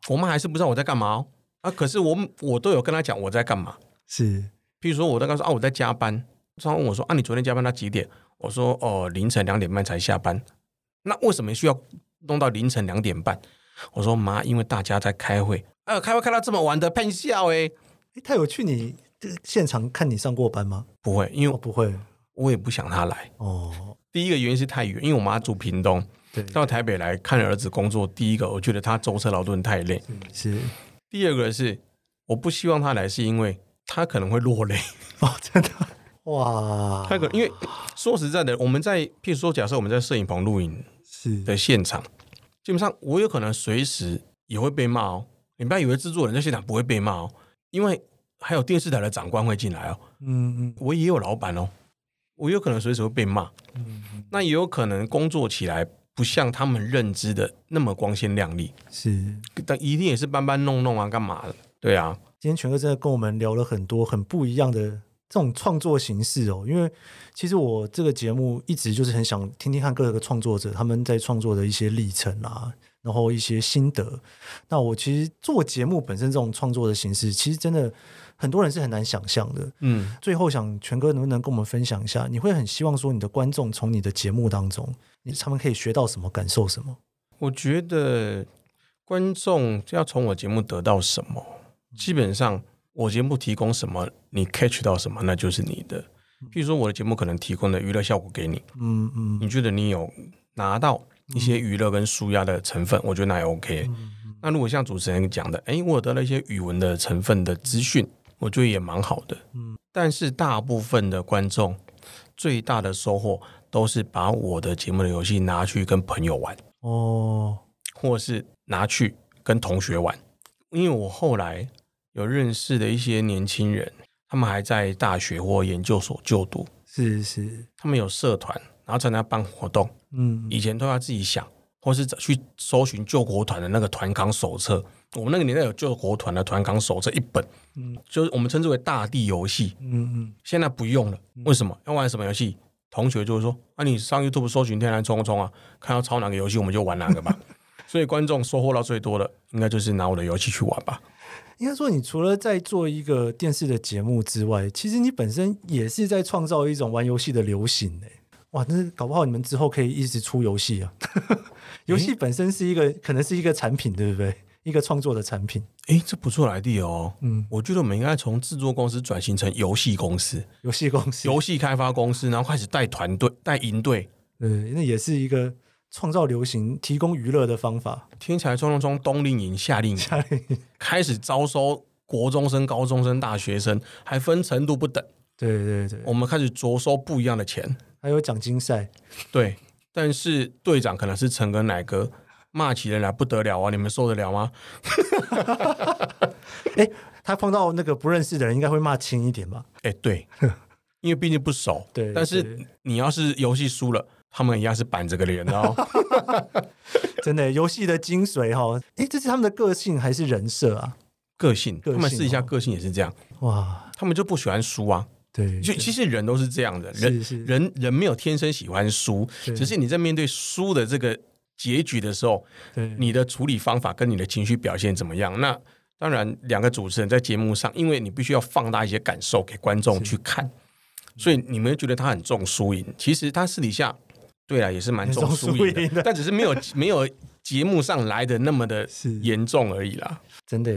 我妈还是不知道我在干嘛哦。啊，可是我我都有跟她讲我在干嘛。是，譬如说我在跟她说啊，我在加班。他问我说：“啊，你昨天加班到几点？”我说：“哦，凌晨两点半才下班。”那为什么需要弄到凌晨两点半？我说：“妈，因为大家在开会。哎呦，开会开到这么晚的，喷笑哎！哎，他有去你现场看你上过班吗？不会，因为我不会，我也不想他来。哦，第一个原因是太远，因为我妈住屏东，对，到台北来看儿子工作，第一个我觉得他舟车劳顿太累，是。第二个是我不希望他来，是因为他可能会落泪 哦，真的哇，他可因为说实在的，我们在譬如说，假设我们在摄影棚录影是的现场，基本上我有可能随时也会被骂哦。你不要以为制作人在现场不会被骂哦，因为还有电视台的长官会进来哦。嗯嗯，我也有老板哦，我有可能随时会被骂。嗯，那也有可能工作起来不像他们认知的那么光鲜亮丽。是，但一定也是搬搬弄弄啊，干嘛的？对啊。今天全哥真的跟我们聊了很多很不一样的这种创作形式哦，因为其实我这个节目一直就是很想听听看各个创作者他们在创作的一些历程啊。然后一些心得，那我其实做节目本身这种创作的形式，其实真的很多人是很难想象的。嗯，最后想全哥能不能跟我们分享一下，你会很希望说你的观众从你的节目当中，你他们可以学到什么，感受什么？我觉得观众要从我节目得到什么，基本上我节目提供什么，你 catch 到什么，那就是你的。譬如说我的节目可能提供的娱乐效果给你，嗯嗯，你觉得你有拿到？一些娱乐跟舒压的成分，我觉得那也 OK。那如果像主持人讲的，哎，我得了一些语文的成分的资讯，我觉得也蛮好的。嗯，但是大部分的观众最大的收获都是把我的节目的游戏拿去跟朋友玩哦，或是拿去跟同学玩。因为我后来有认识的一些年轻人，他们还在大学或研究所就读，是是，他们有社团。然后参加办活动，嗯，以前都要自己想，或是去搜寻救国团的那个团康手册。我们那个年代有救国团的团康手册一本，嗯，就是我们称之为大地游戏，嗯嗯。现在不用了，为什么？要玩什么游戏？同学就会说：“啊，你上 YouTube 搜寻天然冲冲啊，看到抄哪个游戏，我们就玩哪个吧。”所以观众收获到最多的，应该就是拿我的游戏去玩吧。应该说，你除了在做一个电视的节目之外，其实你本身也是在创造一种玩游戏的流行诶。哇，那是搞不好你们之后可以一直出游戏啊！游戏本身是一个，欸、可能是一个产品，对不对？一个创作的产品。哎、欸，这不错的 idea 哦。嗯，我觉得我们应该从制作公司转型成游戏公司，游戏公司，游戏开发公司，然后开始带团队、带营队。嗯，那也是一个创造流行、提供娱乐的方法。听起来冲冲冲，冬令营、夏令营，夏令营开始招收国中生、高中生、大学生，还分程度不等。对对对，我们开始着收不一样的钱。还有奖金赛，对，但是队长可能是陈跟奶哥，骂起人来不得了啊！你们受得了吗？哎、欸，他碰到那个不认识的人，应该会骂轻一点吧？哎、欸，对，因为毕竟不熟。对，但是你要是游戏输了，他们一样是板着个脸的哦。真的，游戏的精髓哈！哎、欸，这是他们的个性还是人设啊？个性，个性哦、他们试一下个性也是这样。哇，他们就不喜欢输啊。对，就其实人都是这样的，人人人没有天生喜欢输，只是你在面对输的这个结局的时候，你的处理方法跟你的情绪表现怎么样？那当然，两个主持人在节目上，因为你必须要放大一些感受给观众去看，所以你们觉得他很重输赢，其实他私底下对啊也是蛮重输赢的，但只是没有没有节目上来的那么的严重而已啦，真的。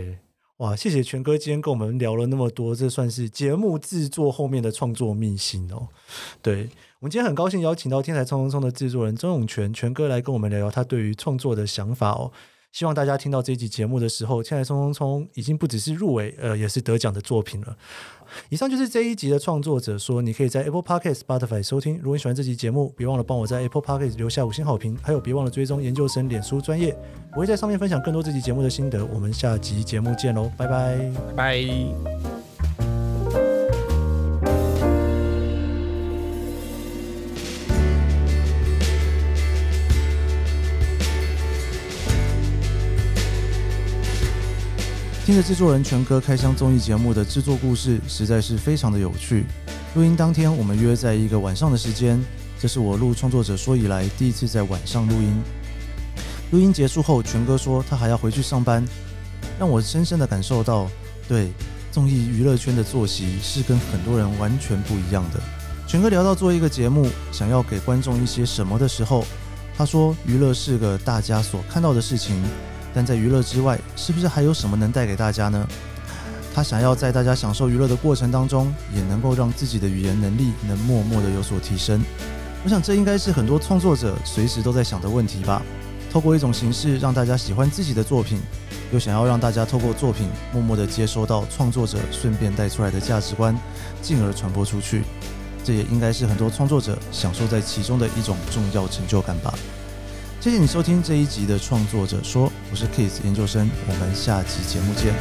哇，谢谢全哥今天跟我们聊了那么多，这算是节目制作后面的创作秘辛哦。对，我们今天很高兴邀请到《天才冲冲冲》的制作人曾永权全哥来跟我们聊聊他对于创作的想法哦。希望大家听到这一集节目的时候，《天才冲冲冲》已经不只是入围，呃，也是得奖的作品了。以上就是这一集的创作者说，你可以在 Apple Podcast、Spotify 收听。如果你喜欢这集节目，别忘了帮我在 Apple Podcast 留下五星好评，还有别忘了追踪研究生脸书专业，我会在上面分享更多这集节目的心得。我们下集节目见喽，拜拜，拜拜。听着制作人权哥开箱综艺节目的制作故事，实在是非常的有趣。录音当天，我们约在一个晚上的时间，这是我录创作者说以来第一次在晚上录音。录音结束后，权哥说他还要回去上班，让我深深的感受到，对综艺娱乐圈的作息是跟很多人完全不一样的。权哥聊到做一个节目，想要给观众一些什么的时候，他说娱乐是个大家所看到的事情。但在娱乐之外，是不是还有什么能带给大家呢？他想要在大家享受娱乐的过程当中，也能够让自己的语言能力能默默的有所提升。我想这应该是很多创作者随时都在想的问题吧。透过一种形式让大家喜欢自己的作品，又想要让大家透过作品默默地接收到创作者顺便带出来的价值观，进而传播出去。这也应该是很多创作者享受在其中的一种重要成就感吧。谢谢你收听这一集的创作者说，我是 Kiss 研究生，我们下期节目见。